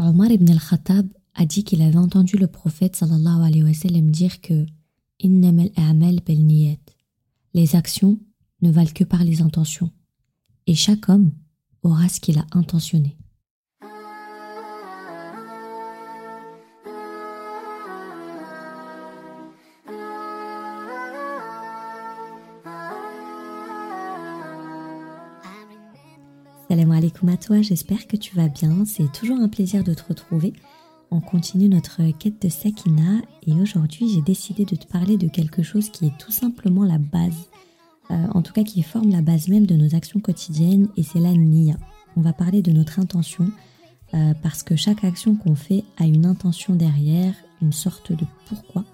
Omar ibn al-Khattab a dit qu'il avait entendu le prophète sallallahu alayhi wa sallam dire que les actions ne valent que par les intentions, et chaque homme aura ce qu'il a intentionné. Alaikum j'espère que tu vas bien. C'est toujours un plaisir de te retrouver. On continue notre quête de Sakina et aujourd'hui j'ai décidé de te parler de quelque chose qui est tout simplement la base, euh, en tout cas qui forme la base même de nos actions quotidiennes et c'est la niya. On va parler de notre intention euh, parce que chaque action qu'on fait a une intention derrière, une sorte de pourquoi.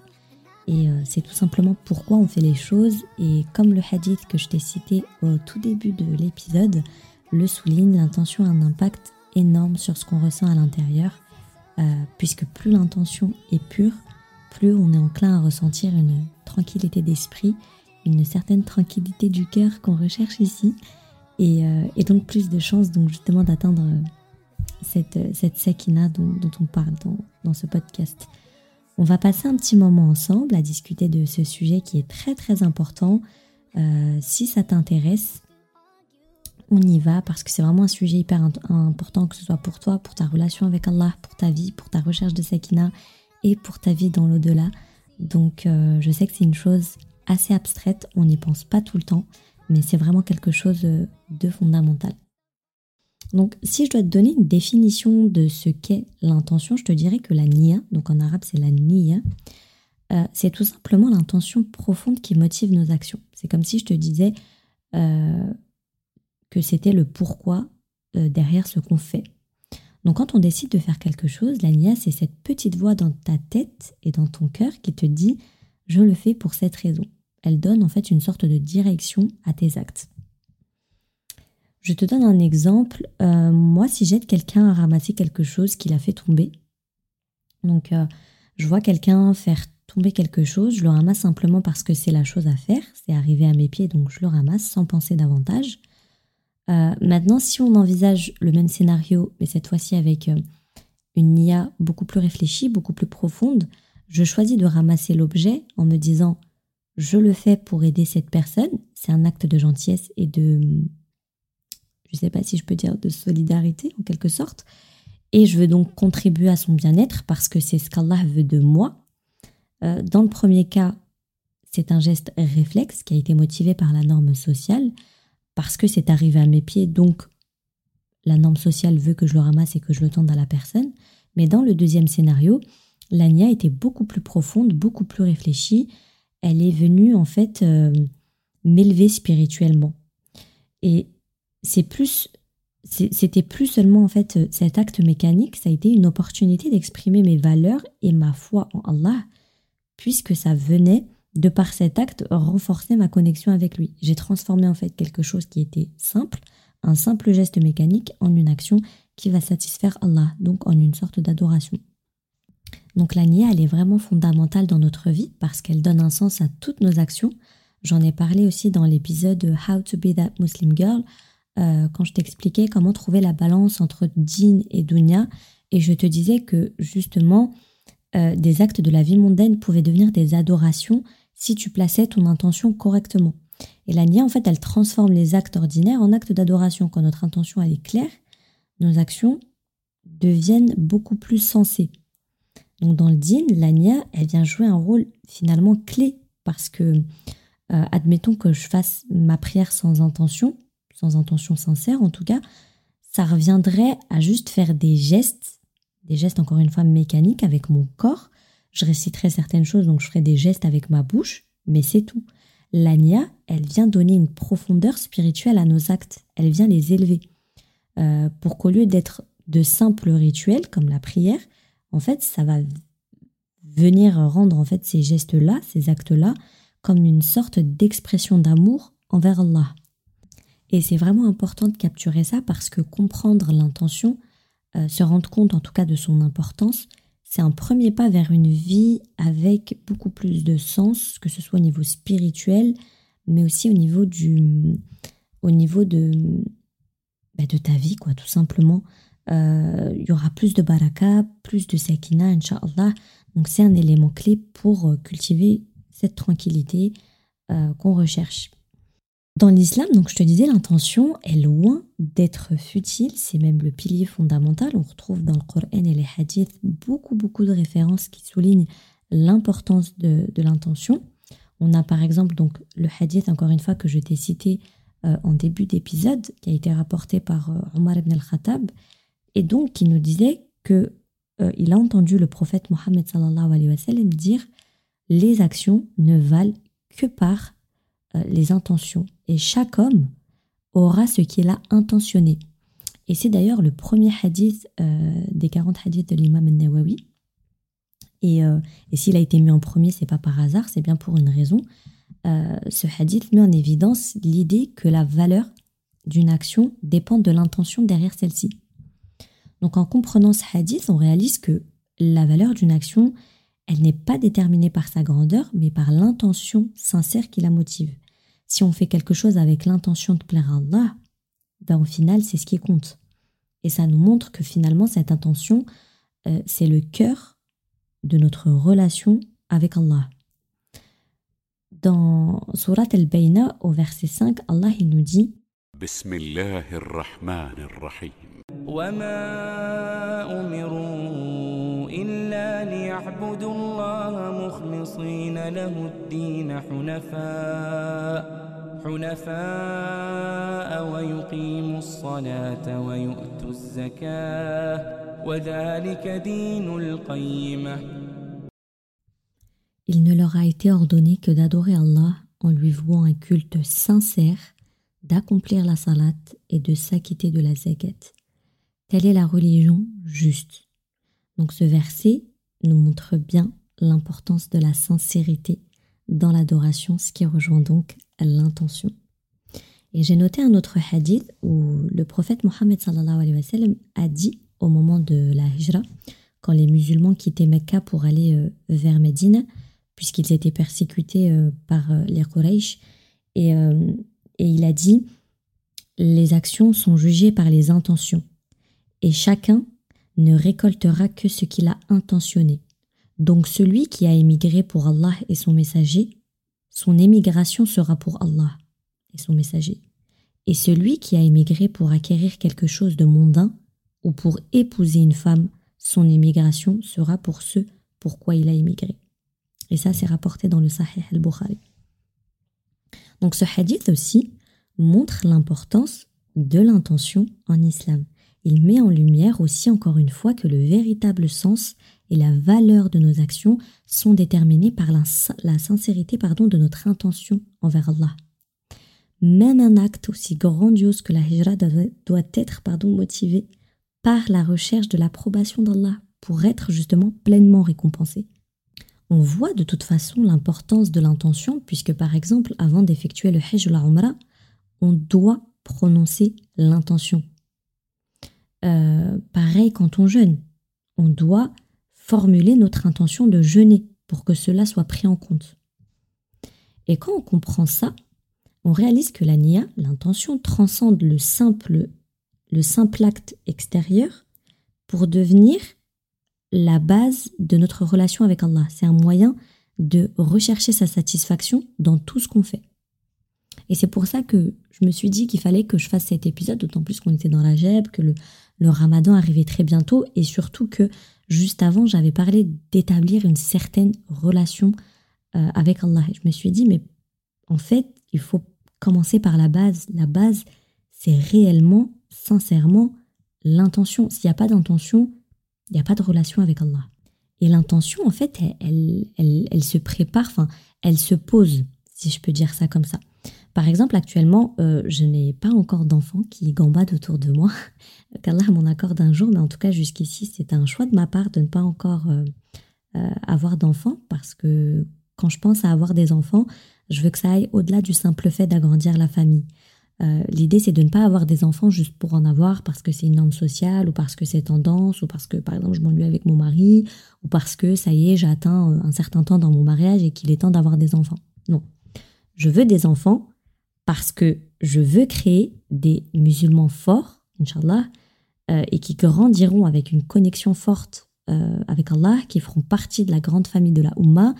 Et euh, c'est tout simplement pourquoi on fait les choses et comme le hadith que je t'ai cité au tout début de l'épisode, le souligne, l'intention a un impact énorme sur ce qu'on ressent à l'intérieur, euh, puisque plus l'intention est pure, plus on est enclin à ressentir une tranquillité d'esprit, une certaine tranquillité du cœur qu'on recherche ici, et, euh, donc plus de chances donc justement d'atteindre cette, cette sakina dont, on parle dans, ce podcast. On va passer un petit moment ensemble à discuter de ce sujet qui est très très important. Euh, si ça t'intéresse, on y va parce que c'est vraiment un sujet hyper important, que ce soit pour toi, pour ta relation avec Allah, pour ta vie, pour ta recherche de Sakina et pour ta vie dans l'au-delà. Donc euh, je sais que c'est une chose assez abstraite, on n'y pense pas tout le temps, mais c'est vraiment quelque chose euh, de fondamental. Donc si je dois te donner une définition de ce qu'est l'intention, je te dirais que la niya, donc en arabe c'est la niya, euh, c'est tout simplement l'intention profonde qui motive nos actions. C'est comme si je te disais, que c'était le pourquoi euh, derrière ce qu'on fait. Donc quand on décide de faire quelque chose, la nia, c'est cette petite voix dans ta tête et dans ton cœur qui te dit ⁇ je le fais pour cette raison ⁇ Elle donne en fait une sorte de direction à tes actes. Je te donne un exemple. Euh, moi, si j'aide quelqu'un à ramasser quelque chose qu'il a fait tomber, donc euh, je vois quelqu'un faire tomber quelque chose, je le ramasse simplement parce que c'est la chose à faire, c'est arrivé à mes pieds, donc je le ramasse sans penser davantage. Euh, maintenant, si on envisage le même scénario, mais cette fois-ci avec euh, une NIA beaucoup plus réfléchie, beaucoup plus profonde, je choisis de ramasser l'objet en me disant je le fais pour aider cette personne. C'est un acte de gentillesse et de, je ne sais pas si je peux dire de solidarité en quelque sorte. Et je veux donc contribuer à son bien-être parce que c'est ce qu'Allah veut de moi. Euh, dans le premier cas, c'est un geste réflexe qui a été motivé par la norme sociale parce que c'est arrivé à mes pieds, donc la norme sociale veut que je le ramasse et que je le tende à la personne. Mais dans le deuxième scénario, l'Ania était beaucoup plus profonde, beaucoup plus réfléchie. Elle est venue en fait euh, m'élever spirituellement. Et c'est plus, c'était plus seulement en fait cet acte mécanique, ça a été une opportunité d'exprimer mes valeurs et ma foi en Allah, puisque ça venait de par cet acte, renforcer ma connexion avec lui. J'ai transformé en fait quelque chose qui était simple, un simple geste mécanique, en une action qui va satisfaire Allah, donc en une sorte d'adoration. Donc la niya, elle est vraiment fondamentale dans notre vie parce qu'elle donne un sens à toutes nos actions. J'en ai parlé aussi dans l'épisode How to be that Muslim girl, euh, quand je t'expliquais comment trouver la balance entre din et dunya. Et je te disais que justement, euh, des actes de la vie mondaine pouvaient devenir des adorations si tu plaçais ton intention correctement. Et la nia, en fait, elle transforme les actes ordinaires en actes d'adoration. Quand notre intention, elle est claire, nos actions deviennent beaucoup plus sensées. Donc dans le din, la nia, elle vient jouer un rôle finalement clé parce que, euh, admettons que je fasse ma prière sans intention, sans intention sincère en tout cas, ça reviendrait à juste faire des gestes, des gestes encore une fois mécaniques avec mon corps, je réciterai certaines choses, donc je ferai des gestes avec ma bouche, mais c'est tout. L'ania, elle vient donner une profondeur spirituelle à nos actes, elle vient les élever. Euh, pour qu'au lieu d'être de simples rituels comme la prière, en fait, ça va venir rendre en fait ces gestes-là, ces actes-là, comme une sorte d'expression d'amour envers Allah. Et c'est vraiment important de capturer ça parce que comprendre l'intention, euh, se rendre compte en tout cas de son importance, c'est un premier pas vers une vie avec beaucoup plus de sens, que ce soit au niveau spirituel, mais aussi au niveau du, au niveau de, bah, ta vie, quoi, tout simplement. euh, il y aura plus de baraka, plus de sakina, inshallah. Donc c'est un élément clé pour euh, cultiver cette tranquillité euh, qu'on recherche. Dans l'islam, donc je te disais, l'intention est loin d'être futile, c'est même le pilier fondamental. On retrouve dans le Coran et les hadiths beaucoup, beaucoup de références qui soulignent l'importance de, l'intention. On a par exemple donc le hadith, encore une fois, que je t'ai cité en début d'épisode, qui a été rapporté par Omar ibn al-Khattab, et donc qui nous disait que euh, il a entendu le prophète Mohammed sallallahu alayhi wa sallam dire les actions ne valent que par euh, les intentions et chaque homme aura ce qu'il a intentionné. Et c'est d'ailleurs le premier hadith euh, des 40 hadiths de l'imam al-Nawawi. Et, et s'il a été mis en premier, c'est pas par hasard, c'est bien pour une raison. ce hadith met en évidence l'idée que la valeur d'une action dépend de l'intention derrière celle-ci. Donc en comprenant ce hadith, on réalise que la valeur d'une action, elle n'est pas déterminée par sa grandeur, mais par l'intention sincère qui la motive Si on fait quelque chose avec l'intention de plaire à Allah, ben au final, c'est ce qui compte. Et ça nous montre que finalement, cette intention, euh, c'est le cœur de notre relation avec Allah. Dans Surat al-Bayna, au verset 5, Allah il nous dit وما أمروا إلا ليعبدوا الله مخلصين له الدين حنفاء حنفاء ويقيموا الصلاة ويؤتوا الزكاة وذلك دين القيمة Il ne leur a été ordonné que d'adorer Allah en lui vouant un culte sincère, d'accomplir la salat et de s'acquitter de la zakat. Telle est la religion juste. Donc ce verset nous montre bien l'importance de la sincérité dans l'adoration, ce qui rejoint donc l'intention. Et j'ai noté un autre hadith où le prophète Mohammed a dit au moment de la hijra, quand les musulmans quittaient Mecca pour aller euh, vers Médine, puisqu'ils étaient persécutés euh, par euh, les Quraysh, et, et il a dit, les actions sont jugées par les intentions et chacun ne récoltera que ce qu'il a intentionné. Donc celui qui a émigré pour Allah et son messager, son émigration sera pour Allah et son messager. Et celui qui a émigré pour acquérir quelque chose de mondain ou pour épouser une femme, son émigration sera pour ceux pourquoi il a émigré. Et ça, c'est rapporté dans le Sahih al-Bukhari. Donc ce hadith aussi montre l'importance de l'intention en islam il met en lumière aussi encore une fois que le véritable sens et la valeur de nos actions sont déterminés par la, sincérité pardon, de notre intention envers Allah. Même un acte aussi grandiose que la hijra doit, être pardon, motivé par la recherche de l'approbation d'Allah pour être justement pleinement récompensé. On voit de toute façon l'importance de l'intention puisque par exemple avant d'effectuer le hajj ou la umrah, on doit prononcer l'intention euh, pareil quand on jeûne. On doit formuler notre intention de jeûner pour que cela soit pris en compte. Et quand on comprend ça, on réalise que la nia, l'intention, transcende le simple, le simple acte extérieur pour devenir la base de notre relation avec Allah. C'est un moyen de rechercher sa satisfaction dans tout ce qu'on fait. Et c'est pour ça que je me suis dit qu'il fallait que je fasse cet épisode, d'autant plus qu'on était dans la GEB, que le, le ramadan arrivait très bientôt et surtout que juste avant, j'avais parlé d'établir une certaine relation euh, avec Allah. Je me suis dit, mais en fait, il faut commencer par la base. La base, c'est réellement, sincèrement, l'intention. S'il n'y a pas d'intention, il n'y a pas de relation avec Allah. Et l'intention, en fait, elle, elle, elle se prépare, enfin, elle se pose, si je peux dire ça comme ça. Par exemple, actuellement, euh, je n'ai pas encore d'enfants qui gambadent autour de moi. Qu'Allah m'en accorde un jour, mais en tout cas, jusqu'ici, c'est un choix de ma part de ne pas encore euh, euh, avoir d'enfants parce que quand je pense à avoir des enfants, je veux que ça aille au-delà du simple fait d'agrandir la famille. L'idée, c'est de ne pas avoir des enfants juste pour en avoir parce que c'est une norme sociale ou parce que c'est tendance ou parce que, par exemple, je m'ennuie avec mon mari ou parce que, ça y est, j'ai atteint un certain temps dans mon mariage et qu'il est temps d'avoir des enfants. Non. Je veux des enfants parce que je veux créer des musulmans forts, Inch'Allah, euh, et qui grandiront avec une connexion forte euh, avec Allah, qui feront partie de la grande famille de la Ummah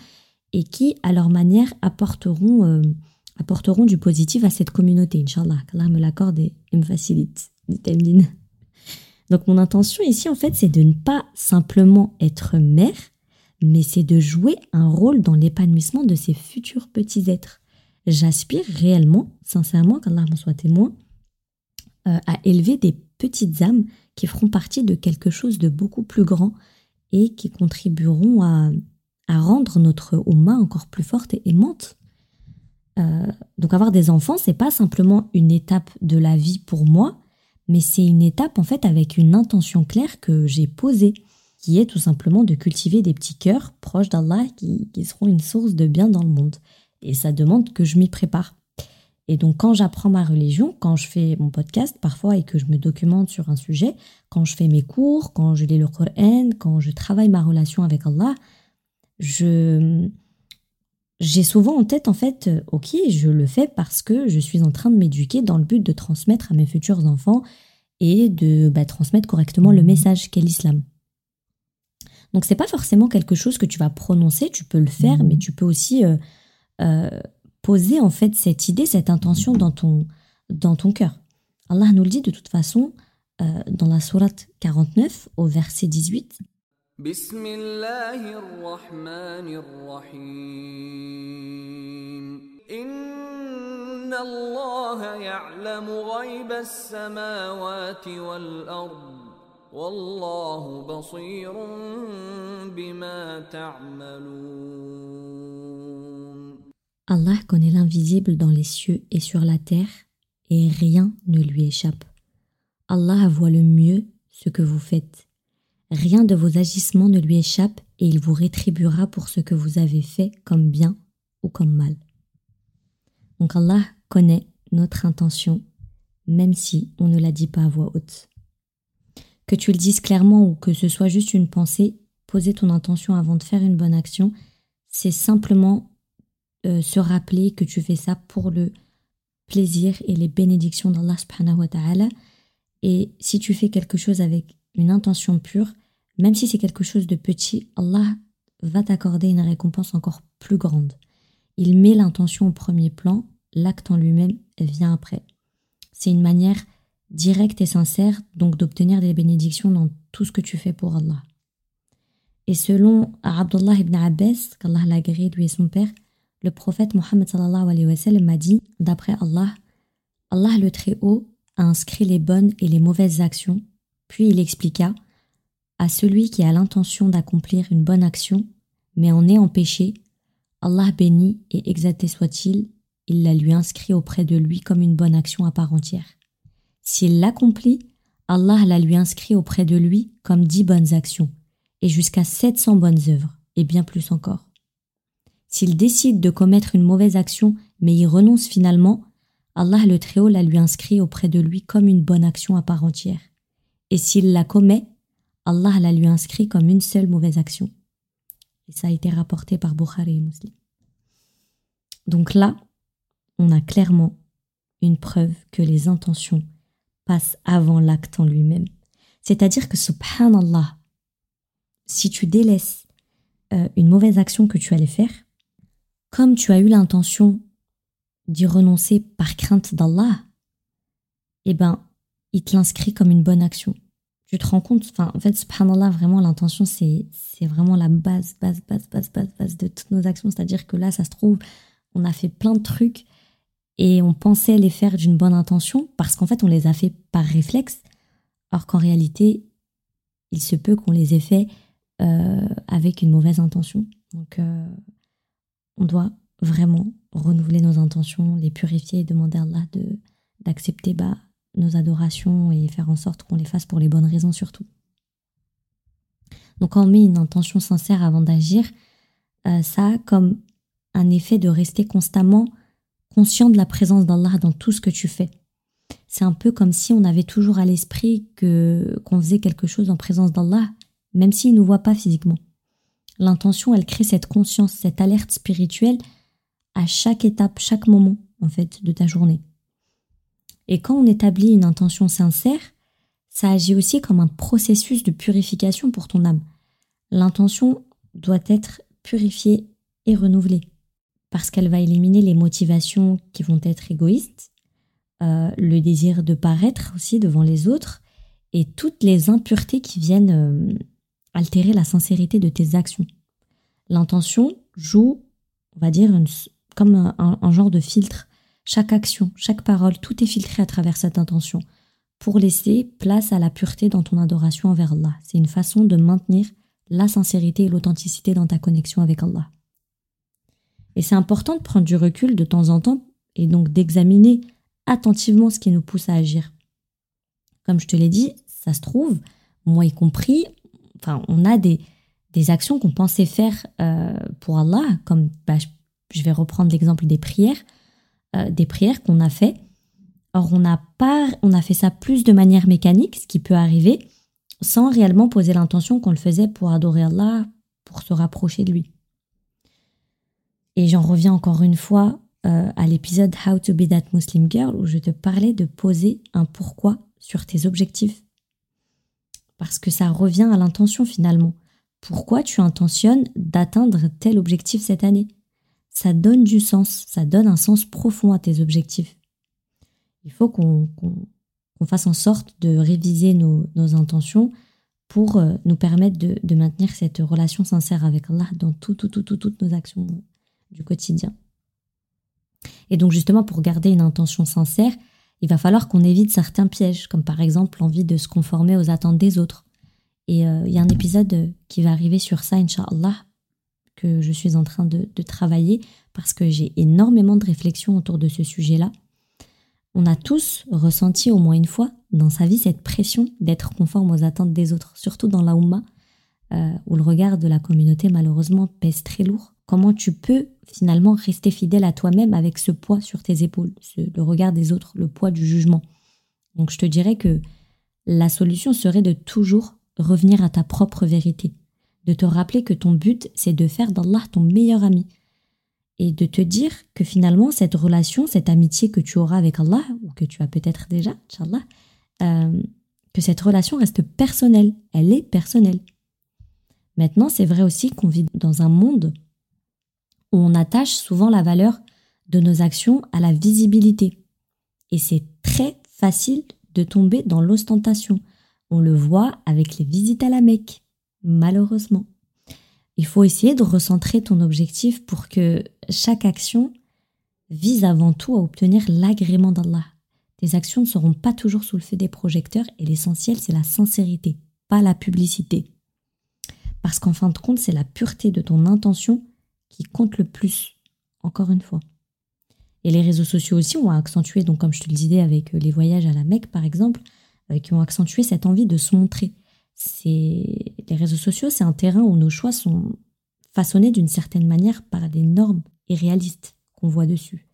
et qui, à leur manière, apporteront, euh, apporteront du positif à cette communauté, Inch'Allah. Qu'Allah me l'accorde et, me facilite, dit Donc mon intention ici, en fait, c'est de ne pas simplement être mère, mais c'est de jouer un rôle dans l'épanouissement de ces futurs petits êtres. J'aspire réellement, sincèrement, qu'Allah m'en soit témoin, à élever des petites âmes qui feront partie de quelque chose de beaucoup plus grand et qui contribueront à, rendre notre Oumma encore plus forte et aimante. Euh, donc avoir des enfants, c'est pas simplement une étape de la vie pour moi, mais c'est une étape en fait avec une intention claire que j'ai posée, qui est tout simplement de cultiver des petits cœurs proches d'Allah qui seront une source de bien dans le monde. Et ça demande que je m'y prépare. Et donc quand j'apprends ma religion, quand je fais mon podcast parfois et que je me documente sur un sujet, quand je fais mes cours, quand je lis le Coran, quand je travaille ma relation avec Allah, je j'ai souvent en tête en fait, ok, je le fais parce que je suis en train de m'éduquer dans le but de transmettre à mes futurs enfants et de bah, transmettre correctement le message qu'est l'islam. Donc c'est pas forcément quelque chose que tu vas prononcer, tu peux le faire, mais tu peux aussi euh, euh, poser en fait cette idée, cette intention dans ton, dans ton cœur. Allah nous le dit de toute façon euh, dans la sourate 49 au verset 18. Allah connaît l'invisible dans les cieux et sur la terre, et rien ne lui échappe. Allah voit le mieux ce que vous faites. Rien de vos agissements ne lui échappe et il vous rétribuera pour ce que vous avez fait comme bien ou comme mal. Donc Allah connaît notre intention, même si on ne la dit pas à voix haute. Que tu le dises clairement ou que ce soit juste une pensée, poser ton intention avant de faire une bonne action, c'est simplement euh, se rappeler que tu fais ça pour le plaisir et les bénédictions d'Allah. Et si tu fais quelque chose avec une intention pure, même si c'est quelque chose de petit, Allah va t'accorder une récompense encore plus grande. Il met l'intention au premier plan, l'acte en lui-même vient après. C'est une manière directe et sincère donc d'obtenir des bénédictions dans tout ce que tu fais pour Allah. Et selon Abdullah ibn Abbas, qu'Allah l'a lui et son père, le prophète Mohammed sallallahu dit, d'après Allah, Allah le Très-Haut a inscrit les bonnes et les mauvaises actions, puis il expliqua, à celui qui a l'intention d'accomplir une bonne action, mais en est empêché, Allah béni et exalté soit-il, il la lui inscrit auprès de lui comme une bonne action à part entière. S'il l'accomplit, Allah la lui inscrit auprès de lui comme dix bonnes actions, et jusqu'à sept cents bonnes œuvres, et bien plus encore. S'il décide de commettre une mauvaise action mais y renonce finalement, Allah le Très-Haut la lui inscrit auprès de lui comme une bonne action à part entière. Et s'il la commet, Allah la lui inscrit comme une seule mauvaise action. Et ça a été rapporté par Bukhari et Muslim. Donc là, on a clairement une preuve que les intentions passent avant l'acte en lui-même. C'est-à-dire que subhanallah, si tu délaisses euh, une mauvaise action que tu allais faire, comme tu as eu l'intention d'y renoncer par crainte d'Allah, eh ben, il te l'inscrit comme une bonne action. Tu te rends compte, enfin, en fait, subhanallah, vraiment, l'intention, c'est, vraiment la base, base, base, base, base, base de toutes nos actions. C'est-à-dire que là, ça se trouve, on a fait plein de trucs et on pensait les faire d'une bonne intention parce qu'en fait, on les a fait par réflexe, alors qu'en réalité, il se peut qu'on les ait fait euh, avec une mauvaise intention. Donc, euh, on doit vraiment renouveler nos intentions, les purifier et demander à Allah d'accepter bah, nos adorations et faire en sorte qu'on les fasse pour les bonnes raisons surtout. Donc quand on met une intention sincère avant d'agir, euh, ça a comme un effet de rester constamment conscient de la présence d'Allah dans tout ce que tu fais. C'est un peu comme si on avait toujours à l'esprit que qu'on faisait quelque chose en présence d'Allah, même s'il ne nous voit pas physiquement. L'intention, elle crée cette conscience, cette alerte spirituelle à chaque étape, chaque moment, en fait, de ta journée. Et quand on établit une intention sincère, ça agit aussi comme un processus de purification pour ton âme. L'intention doit être purifiée et renouvelée parce qu'elle va éliminer les motivations qui vont être égoïstes, euh, le désir de paraître aussi devant les autres et toutes les impuretés qui viennent euh, altérer la sincérité de tes actions. L'intention joue, on va dire, comme un, un genre de filtre. Chaque action, chaque parole, tout est filtré à travers cette intention pour laisser place à la pureté dans ton adoration envers Allah. C'est une façon de maintenir la sincérité et l'authenticité dans ta connexion avec Allah. Et c'est important de prendre du recul de temps en temps et donc d'examiner attentivement ce qui nous pousse à agir. Comme je te l'ai dit, ça se trouve, moi y compris, on a des, actions qu'on pensait faire euh, pour Allah, comme bah, je, vais reprendre l'exemple des prières, euh, des prières qu'on a fait. Or, on a pas, fait ça plus de manière mécanique, ce qui peut arriver, sans réellement poser l'intention qu'on le faisait pour adorer Allah, pour se rapprocher de lui. Et j'en reviens encore une fois euh, à l'épisode How to be that Muslim girl où je te parlais de poser un pourquoi sur tes objectifs. Parce que ça revient à l'intention finalement. Pourquoi tu intentionnes d'atteindre tel objectif cette année? Ça donne du sens, ça donne un sens profond à tes objectifs. Il faut qu'on fasse en sorte de réviser nos, intentions pour euh, nous permettre de, de, maintenir cette relation sincère avec Allah dans tout, tout, tout, toutes nos actions du quotidien. Et donc justement, pour garder une intention sincère, il va falloir qu'on évite certains pièges, comme par exemple l'envie de se conformer aux attentes des autres. Et euh, il y a un épisode qui va arriver sur ça, Inch'Allah, que je suis en train de, travailler, parce que j'ai énormément de réflexions autour de ce sujet-là. On a tous ressenti au moins une fois dans sa vie cette pression d'être conforme aux attentes des autres, surtout dans la Ummah, euh, où le regard de la communauté malheureusement pèse très lourd. Comment tu peux finalement rester fidèle à toi-même avec ce poids sur tes épaules, le regard des autres, le poids du jugement? Donc je te dirais que la solution serait de toujours revenir à ta propre vérité, de te rappeler que ton but c'est de faire d'Allah ton meilleur ami et de te dire que finalement cette relation, cette amitié que tu auras avec Allah ou que tu as peut-être déjà, Inch'Allah, euh, que cette relation reste personnelle, elle est personnelle. Maintenant, c'est vrai aussi qu'on vit dans un monde où on attache souvent la valeur de nos actions à la visibilité. Et c'est très facile de tomber dans l'ostentation. On le voit avec les visites à la Mecque, malheureusement. Il faut essayer de recentrer ton objectif pour que chaque action vise avant tout à obtenir l'agrément d'Allah. Tes actions ne seront pas toujours sous le feu des projecteurs et l'essentiel c'est la sincérité, pas la publicité. Parce qu'en fin de compte, c'est la pureté de ton intention qui compte le plus, encore une fois. Et les réseaux sociaux aussi ont accentué, donc comme je te le disais avec euh, les voyages à la Mecque par exemple, euh, qui ont accentué cette envie de se montrer. Les réseaux sociaux, c'est un terrain où nos choix sont façonnés d'une certaine manière par des normes irréalistes qu'on voit dessus.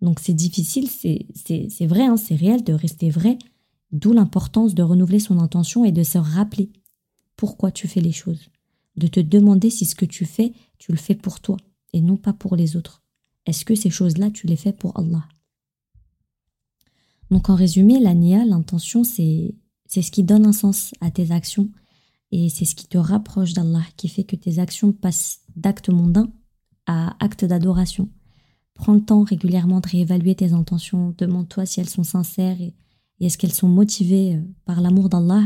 Donc c'est difficile, c'est vrai, hein, c'est réel de rester vrai, d'où l'importance de renouveler son intention et de se rappeler pourquoi tu fais les choses, de te demander si ce que tu fais tu le fais pour toi et non pas pour les autres. Est-ce que ces choses-là, tu les fais pour Allah? Donc en résumé, la nia, l'intention, c'est c'est ce qui donne un sens à tes actions et c'est ce qui te rapproche d'Allah, qui fait que tes actions passent d'actes mondains à actes d'adoration. Prends le temps régulièrement de réévaluer tes intentions, demande-toi si elles sont sincères et, et est-ce qu'elles sont motivées euh, par l'amour d'Allah?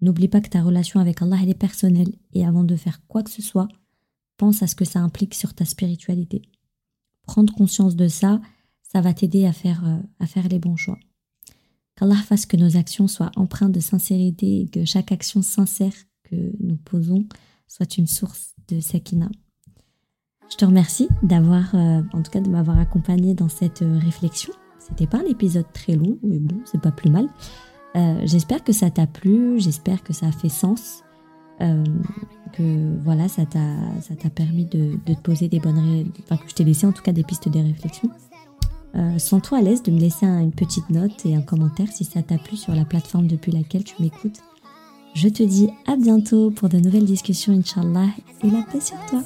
N'oublie pas que ta relation avec Allah, est personnelle et avant de faire quoi que ce soit, pense à ce que ça implique sur ta spiritualité. Prendre conscience de ça, ça va t'aider à faire, euh, à faire les bons choix. Qu'Allah fasse que nos actions soient empreintes de sincérité et que chaque action sincère que nous posons soit une source de sakina. Je te remercie d'avoir, euh, en tout cas de m'avoir accompagné dans cette euh, réflexion. C'était pas un épisode très long, mais bon, c'est pas plus mal. J'espère que ça t'a plu, j'espère que ça a fait sens. Euh, que voilà, ça t'a, permis de, de, te poser des bonnes, enfin que je t'ai laissé en tout cas des pistes de réflexion. Euh, Sens-toi à l'aise de me laisser une petite note et un commentaire si ça t'a plu sur la plateforme depuis laquelle tu m'écoutes. Je te dis à bientôt pour de nouvelles discussions, Inch'Allah, et la paix sur toi.